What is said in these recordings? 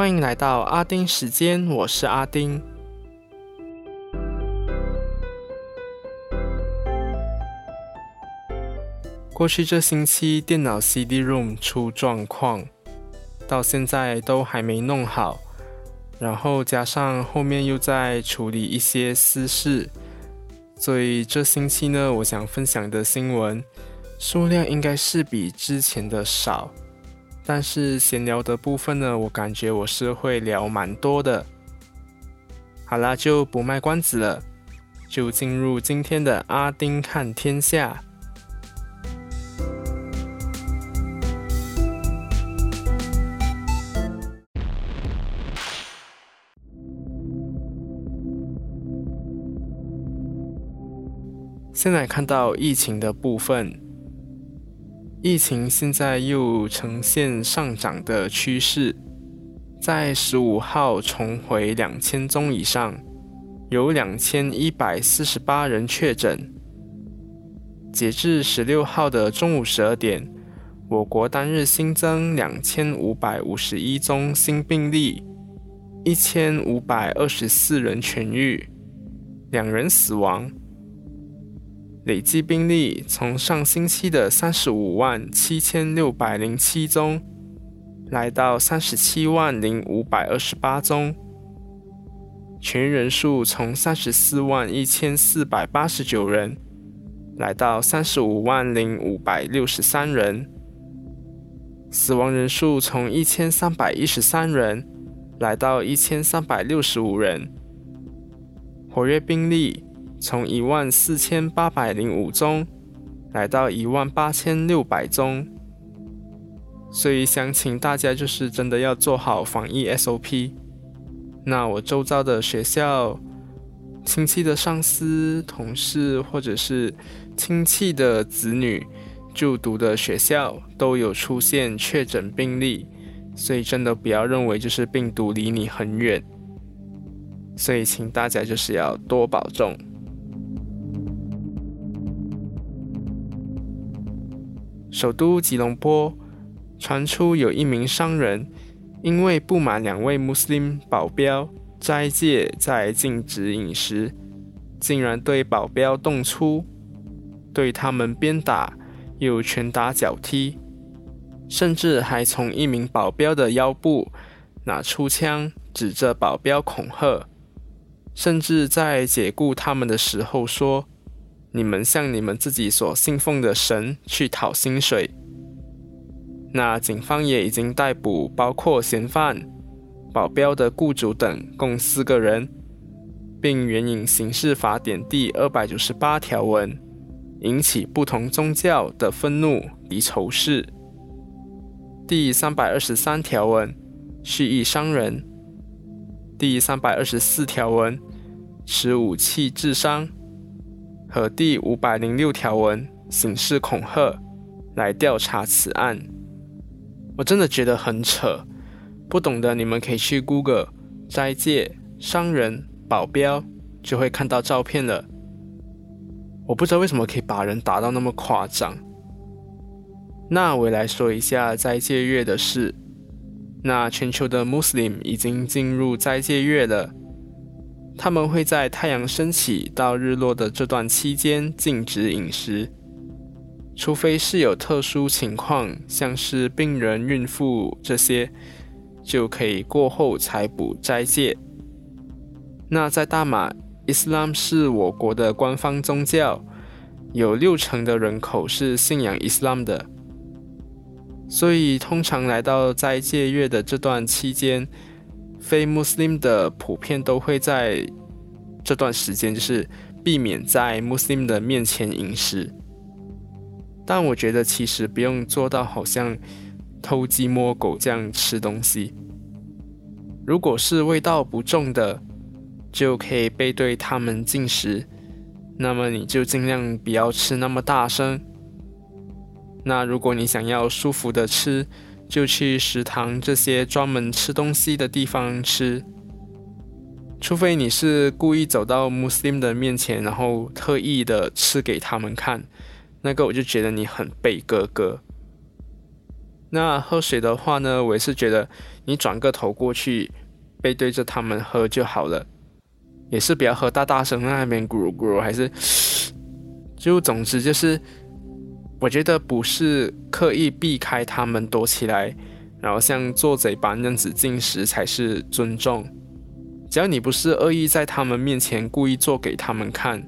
欢迎来到阿丁时间，我是阿丁。过去这星期电脑 CD room 出状况，到现在都还没弄好，然后加上后面又在处理一些私事，所以这星期呢，我想分享的新闻数量应该是比之前的少。但是闲聊的部分呢，我感觉我是会聊蛮多的。好啦，就不卖关子了，就进入今天的阿丁看天下。现在看到疫情的部分。疫情现在又呈现上涨的趋势，在十五号重回两千宗以上，有两千一百四十八人确诊。截至十六号的中午十二点，我国单日新增两千五百五十一宗新病例，一千五百二十四人痊愈，两人死亡。累计病例从上星期的三十五万七千六百零七宗，来到三十七万零五百二十八宗，痊愈人数从三十四万一千四百八十九人，来到三十五万零五百六十三人，死亡人数从一千三百一十三人，来到一千三百六十五人，活跃病例。从一万四千八百零五宗来到一万八千六百宗，所以想请大家就是真的要做好防疫 SOP。那我周遭的学校、亲戚的上司、同事或者是亲戚的子女就读的学校都有出现确诊病例，所以真的不要认为就是病毒离你很远。所以请大家就是要多保重。首都吉隆坡传出有一名商人，因为不满两位穆斯林保镖斋戒在禁止饮食，竟然对保镖动粗，对他们鞭打，又拳打脚踢，甚至还从一名保镖的腰部拿出枪指着保镖恐吓，甚至在解雇他们的时候说。你们向你们自己所信奉的神去讨薪水。那警方也已经逮捕包括嫌犯、保镖的雇主等共四个人，并援引刑事法典第二百九十八条文，引起不同宗教的愤怒及仇视。第三百二十三条文，蓄意伤人。第三百二十四条文，持武器致伤。和第五百零六条文刑事恐吓来调查此案，我真的觉得很扯。不懂的你们可以去 Google 斋戒商人保镖，就会看到照片了。我不知道为什么可以把人打到那么夸张。那我来说一下斋戒月的事。那全球的穆斯林已经进入斋戒月了。他们会在太阳升起到日落的这段期间禁止饮食，除非是有特殊情况，像是病人、孕妇这些，就可以过后才补斋戒。那在大马，伊斯兰是我国的官方宗教，有六成的人口是信仰伊斯兰的，所以通常来到斋戒月的这段期间。非穆斯林的普遍都会在这段时间，就是避免在穆斯林的面前饮食。但我觉得其实不用做到好像偷鸡摸狗这样吃东西。如果是味道不重的，就可以背对他们进食。那么你就尽量不要吃那么大声。那如果你想要舒服的吃，就去食堂这些专门吃东西的地方吃，除非你是故意走到穆斯林的面前，然后特意的吃给他们看，那个我就觉得你很背哥哥。那喝水的话呢，我也是觉得你转个头过去，背对着他们喝就好了，也是不要喝大大声那边咕噜咕噜，还是就总之就是，我觉得不是刻意避开他们躲起来，然后像做贼般那样子进食才是尊重。只要你不是恶意在他们面前故意做给他们看，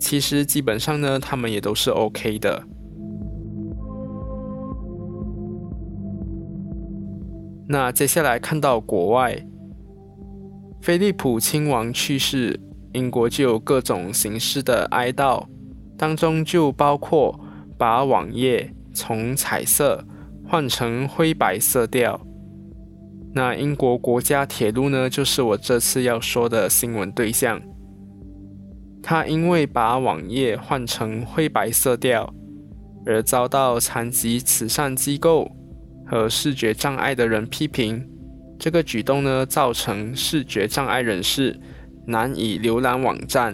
其实基本上呢，他们也都是 OK 的。那接下来看到国外，菲利普亲王去世，英国就有各种形式的哀悼，当中就包括把网页从彩色换成灰白色调。那英国国家铁路呢，就是我这次要说的新闻对象。他因为把网页换成灰白色调，而遭到残疾慈善机构。和视觉障碍的人批评这个举动呢，造成视觉障碍人士难以浏览网站。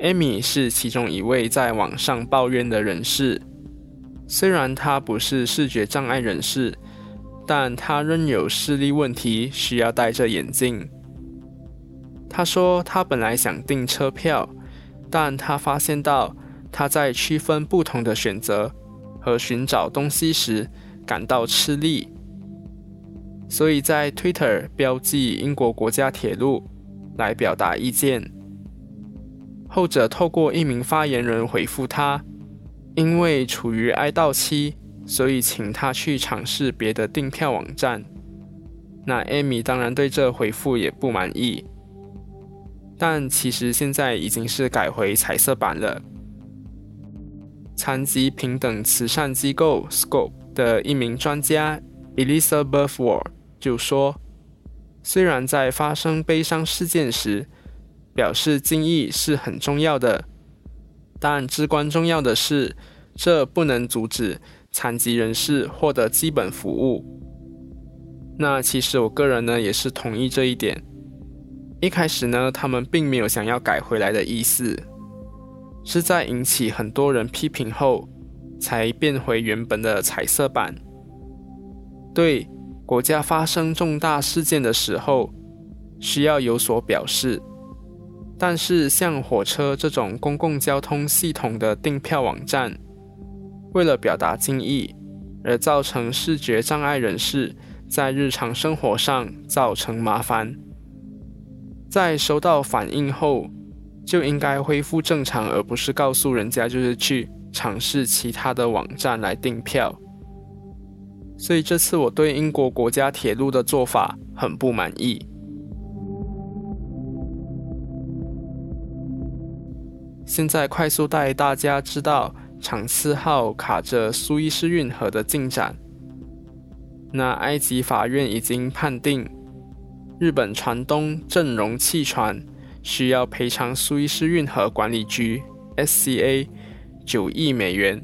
Amy 是其中一位在网上抱怨的人士，虽然他不是视觉障碍人士，但他仍有视力问题，需要戴着眼镜。他说，他本来想订车票，但他发现到他在区分不同的选择和寻找东西时。感到吃力，所以在 Twitter 标记英国国家铁路来表达意见。后者透过一名发言人回复他，因为处于哀悼期，所以请他去尝试别的订票网站。那 Amy 当然对这回复也不满意，但其实现在已经是改回彩色版了。残疾平等慈善机构 Scope。的一名专家 Elizabeth War 就说：“虽然在发生悲伤事件时，表示敬意是很重要的，但至关重要的是，这不能阻止残疾人士获得基本服务。”那其实我个人呢也是同意这一点。一开始呢，他们并没有想要改回来的意思，是在引起很多人批评后。才变回原本的彩色版。对国家发生重大事件的时候，需要有所表示。但是像火车这种公共交通系统的订票网站，为了表达敬意，而造成视觉障碍人士在日常生活上造成麻烦，在收到反应后，就应该恢复正常，而不是告诉人家就是去。尝试其他的网站来订票，所以这次我对英国国家铁路的做法很不满意。现在快速带大家知道长次号卡着苏伊士运河的进展。那埃及法院已经判定，日本船东正荣汽船需要赔偿苏伊士运河管理局 （SCA）。九亿美元，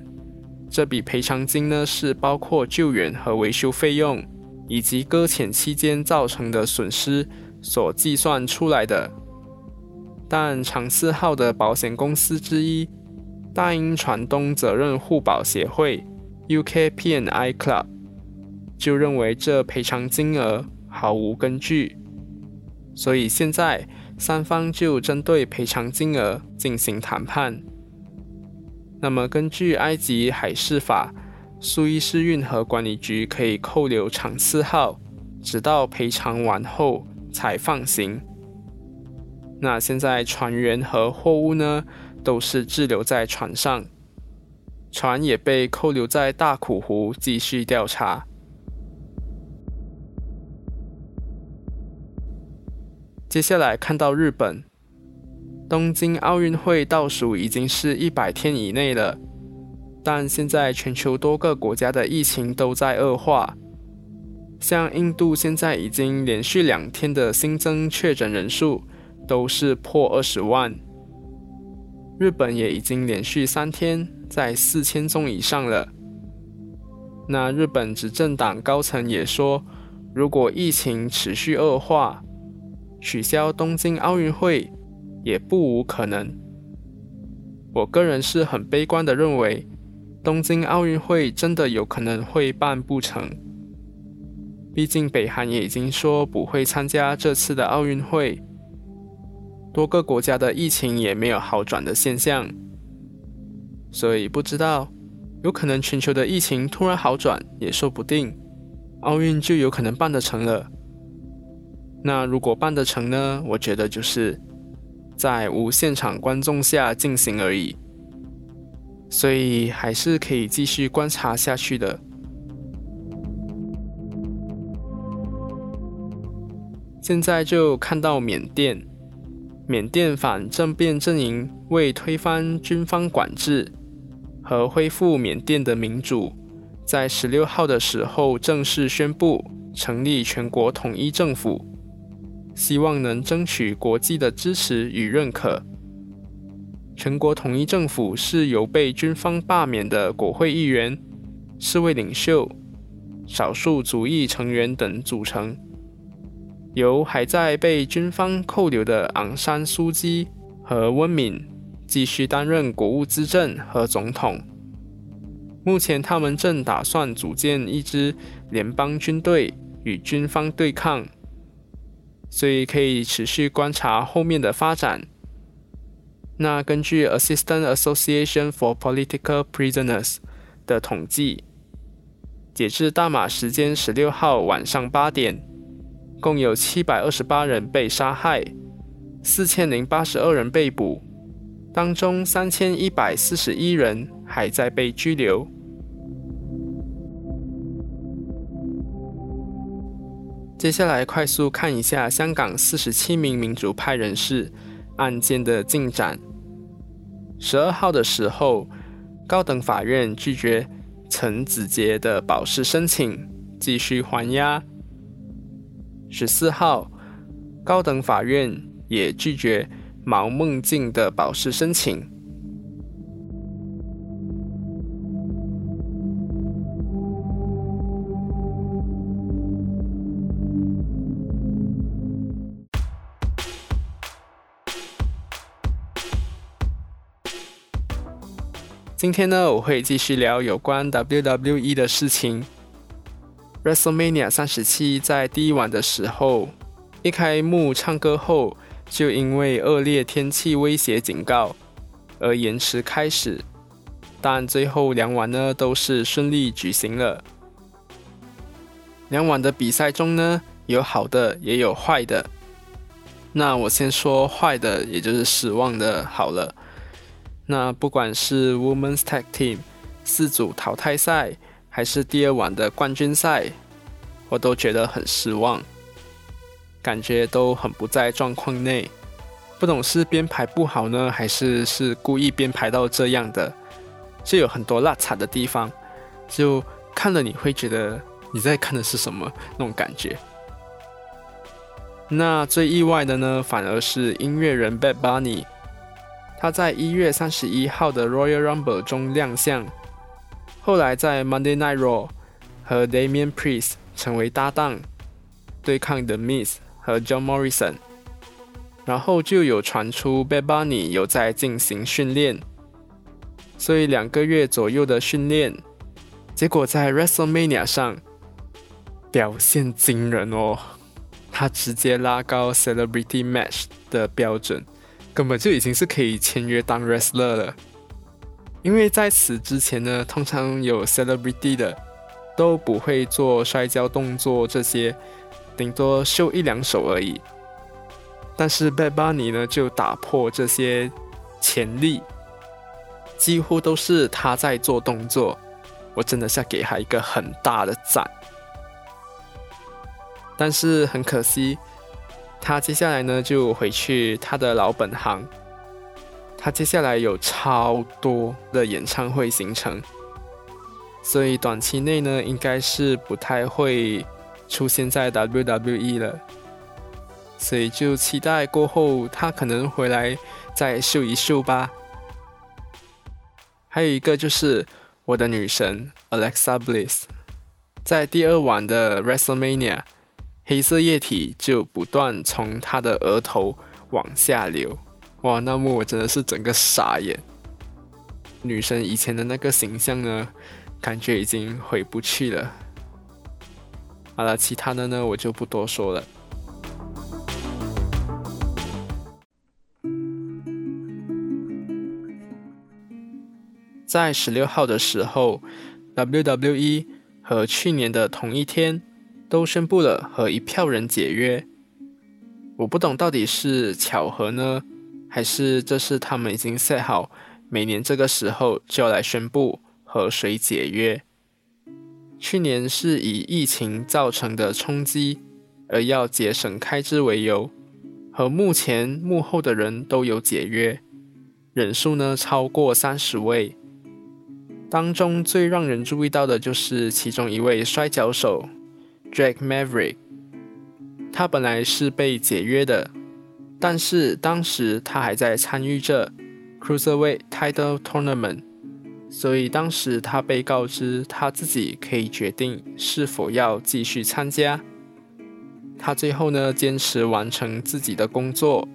这笔赔偿金呢是包括救援和维修费用，以及搁浅期间造成的损失所计算出来的。但长四号的保险公司之一大英船东责任互保协会 （UKPNI Club） 就认为这赔偿金额毫无根据，所以现在三方就针对赔偿金额进行谈判。那么，根据埃及海事法，苏伊士运河管理局可以扣留长次号，直到赔偿完后才放行。那现在船员和货物呢，都是滞留在船上，船也被扣留在大苦湖继续调查。接下来看到日本。东京奥运会倒数已经是一百天以内了，但现在全球多个国家的疫情都在恶化，像印度现在已经连续两天的新增确诊人数都是破二十万，日本也已经连续三天在四千宗以上了。那日本执政党高层也说，如果疫情持续恶化，取消东京奥运会。也不无可能。我个人是很悲观的认为，东京奥运会真的有可能会办不成。毕竟北韩也已经说不会参加这次的奥运会，多个国家的疫情也没有好转的现象，所以不知道，有可能全球的疫情突然好转也说不定，奥运就有可能办得成了。那如果办得成呢？我觉得就是在无现场观众下进行而已，所以还是可以继续观察下去的。现在就看到缅甸，缅甸反政变阵营为推翻军方管制和恢复缅甸的民主，在十六号的时候正式宣布成立全国统一政府。希望能争取国际的支持与认可。全国统一政府是由被军方罢免的国会议员、侍卫领袖、少数族裔成员等组成，由还在被军方扣留的昂山素基和温敏继续担任国务资政和总统。目前，他们正打算组建一支联邦军队与军方对抗。所以可以持续观察后面的发展。那根据 Assistant Association for Political Prisoners 的统计，截至大马时间十六号晚上八点，共有七百二十八人被杀害，四千零八十二人被捕，当中三千一百四十一人还在被拘留。接下来快速看一下香港四十七名民主派人士案件的进展。十二号的时候，高等法院拒绝陈子杰的保释申请，继续还押。十四号，高等法院也拒绝毛梦静的保释申请。今天呢，我会继续聊有关 WWE 的事情。WrestleMania 三十七在第一晚的时候，一开幕唱歌后，就因为恶劣天气威胁警告而延迟开始，但最后两晚呢都是顺利举行了。两晚的比赛中呢，有好的也有坏的。那我先说坏的，也就是失望的，好了。那不管是 Women's Tag Team 四组淘汰赛，还是第二晚的冠军赛，我都觉得很失望，感觉都很不在状况内。不懂是编排不好呢，还是是故意编排到这样的？就有很多落差的地方，就看了你会觉得你在看的是什么那种感觉。那最意外的呢，反而是音乐人 Bad Bunny。他在一月三十一号的 Royal Rumble 中亮相，后来在 Monday Night Raw 和 Damian Priest 成为搭档，对抗 The Miz 和 John Morrison。然后就有传出 Bad Bunny 有在进行训练，所以两个月左右的训练，结果在 WrestleMania 上表现惊人哦，他直接拉高 Celebrity Match 的标准。根本就已经是可以签约当 wrestler 了，因为在此之前呢，通常有 celebrity 的都不会做摔跤动作这些，顶多秀一两手而已。但是 Bad Bunny 呢，就打破这些潜力，几乎都是他在做动作，我真的是要给他一个很大的赞。但是很可惜。他接下来呢就回去他的老本行。他接下来有超多的演唱会行程，所以短期内呢应该是不太会出现在 WWE 了。所以就期待过后他可能回来再秀一秀吧。还有一个就是我的女神 Alexa Bliss，在第二晚的 WrestleMania。黑色液体就不断从他的额头往下流，哇！那幕我真的是整个傻眼。女生以前的那个形象呢，感觉已经回不去了。好了，其他的呢我就不多说了。在十六号的时候，WWE 和去年的同一天都宣布了和一票人解约。我不懂到底是巧合呢，还是这是他们已经 set 好，每年这个时候就要来宣布和谁解约。去年是以疫情造成的冲击而要节省开支为由，和目前幕后的人都有解约，人数呢超过三十位。当中最让人注意到的就是其中一位摔跤手 Drake Maverick，他本来是被解约的，但是当时他还在参与着 Cruiserweight Title Tournament，所以当时他被告知他自己可以决定是否要继续参加。他最后呢坚持完成自己的工作，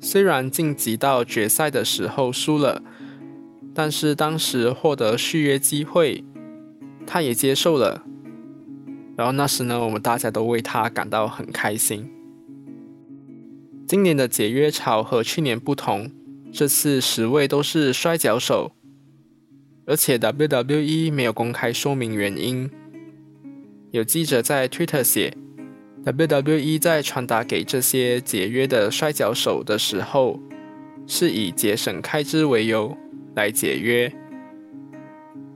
虽然晋级到决赛的时候输了。但是当时获得续约机会，他也接受了。然后那时呢，我们大家都为他感到很开心。今年的解约潮和去年不同，这次十位都是摔跤手，而且 WWE 没有公开说明原因。有记者在 Twitter 写，WWE 在传达给这些解约的摔跤手的时候，是以节省开支为由。来解约，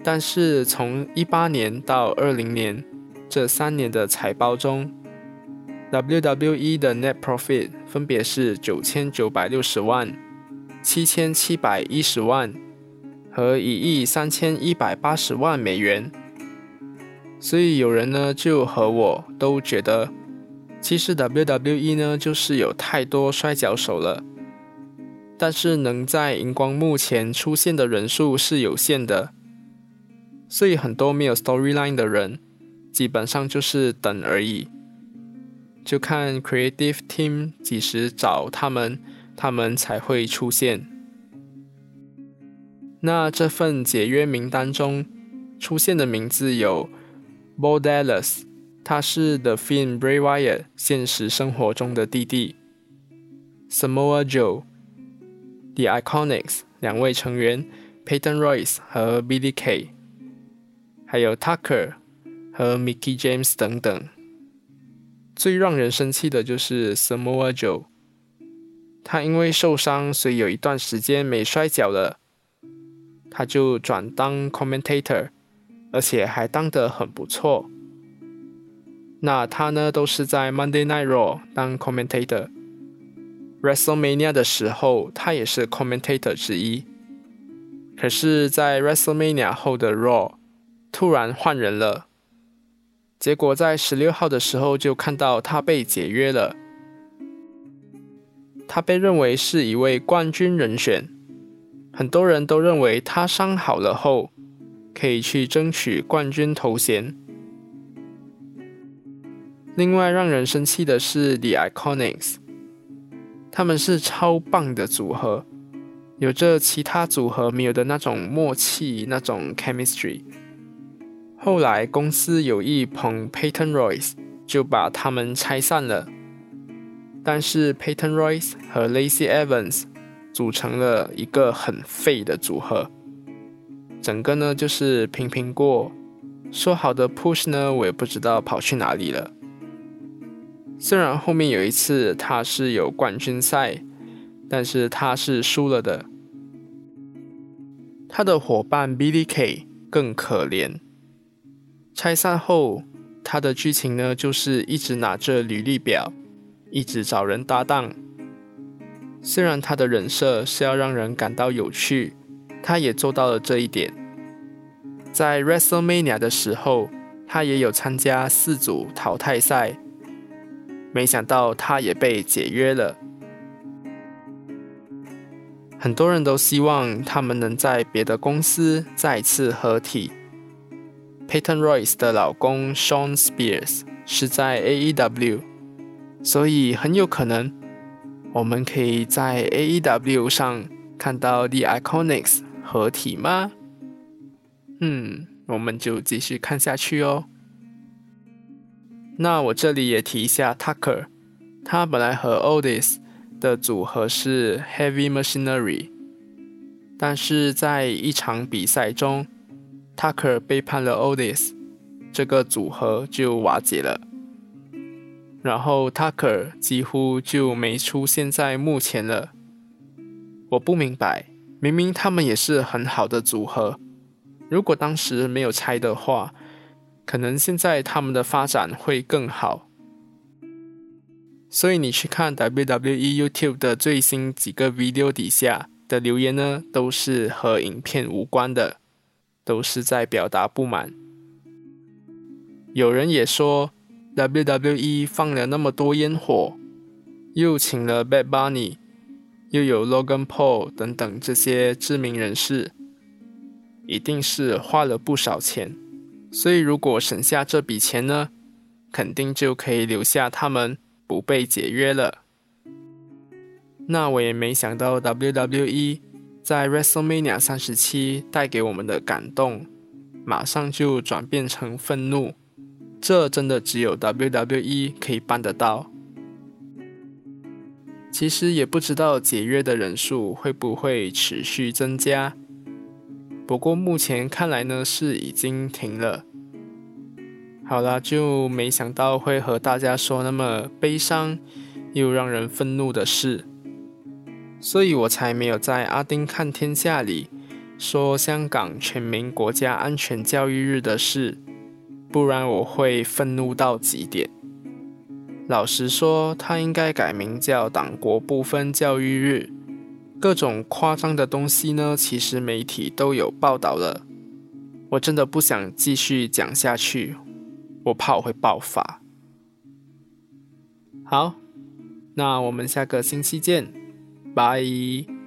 但是从一八年到二零年这三年的财报中，WWE 的 net profit 分别是九千九百六十万、七千七百一十万和一亿三千一百八十万美元。所以有人呢就和我都觉得，其实 WWE 呢就是有太多摔跤手了。但是能在荧光幕前出现的人数是有限的，所以很多没有 storyline 的人，基本上就是等而已，就看 creative team 几时找他们，他们才会出现。那这份解约名单中出现的名字有 Bo Dallas，他是 The Finn Bray Wyatt 现实生活中的弟弟，Samoa Joe。The Iconics 两位成员 Peyton Royce 和 Billy Kay，还有 Tucker 和 Mickey James 等等。最让人生气的就是 Samoa Joe，他因为受伤，所以有一段时间没摔跤了，他就转当 commentator，而且还当得很不错。那他呢，都是在 Monday Night Raw 当 commentator。WrestleMania 的时候，他也是 commentator 之一。可是，在 WrestleMania 后的 Raw 突然换人了，结果在十六号的时候就看到他被解约了。他被认为是一位冠军人选，很多人都认为他伤好了后可以去争取冠军头衔。另外，让人生气的是 The Iconics。他们是超棒的组合，有着其他组合没有的那种默契，那种 chemistry。后来公司有意捧 Peyton Royce，就把他们拆散了。但是 Peyton Royce 和 Lacy Evans 组成了一个很废的组合，整个呢就是平平过。说好的 Push 呢，我也不知道跑去哪里了。虽然后面有一次他是有冠军赛，但是他是输了的。他的伙伴 Billy K 更可怜。拆散后，他的剧情呢就是一直拿着履历表，一直找人搭档。虽然他的人设是要让人感到有趣，他也做到了这一点。在 WrestleMania 的时候，他也有参加四组淘汰赛。没想到他也被解约了。很多人都希望他们能在别的公司再次合体。Peyton Royce 的老公 Sean Spears 是在 AEW，所以很有可能我们可以在 AEW 上看到 The Iconics 合体吗？嗯，我们就继续看下去哦。那我这里也提一下 Tucker，他本来和 Otis 的组合是 Heavy Machinery，但是在一场比赛中，Tucker 背叛了 Otis，这个组合就瓦解了。然后 Tucker 几乎就没出现在幕前了。我不明白，明明他们也是很好的组合，如果当时没有拆的话。可能现在他们的发展会更好，所以你去看 WWE YouTube 的最新几个 video 底下的留言呢，都是和影片无关的，都是在表达不满。有人也说 WWE 放了那么多烟火，又请了 Bad Bunny，又有 Logan Paul 等等这些知名人士，一定是花了不少钱。所以，如果省下这笔钱呢，肯定就可以留下他们不被解约了。那我也没想到 WWE 在 WrestleMania 三十七带给我们的感动，马上就转变成愤怒。这真的只有 WWE 可以办得到。其实也不知道解约的人数会不会持续增加。不过目前看来呢，是已经停了。好啦，就没想到会和大家说那么悲伤又让人愤怒的事，所以我才没有在阿丁看天下里说香港全民国家安全教育日的事，不然我会愤怒到极点。老实说，他应该改名叫党国不分教育日。各种夸张的东西呢，其实媒体都有报道了。我真的不想继续讲下去，我怕我会爆发。好，那我们下个星期见，拜。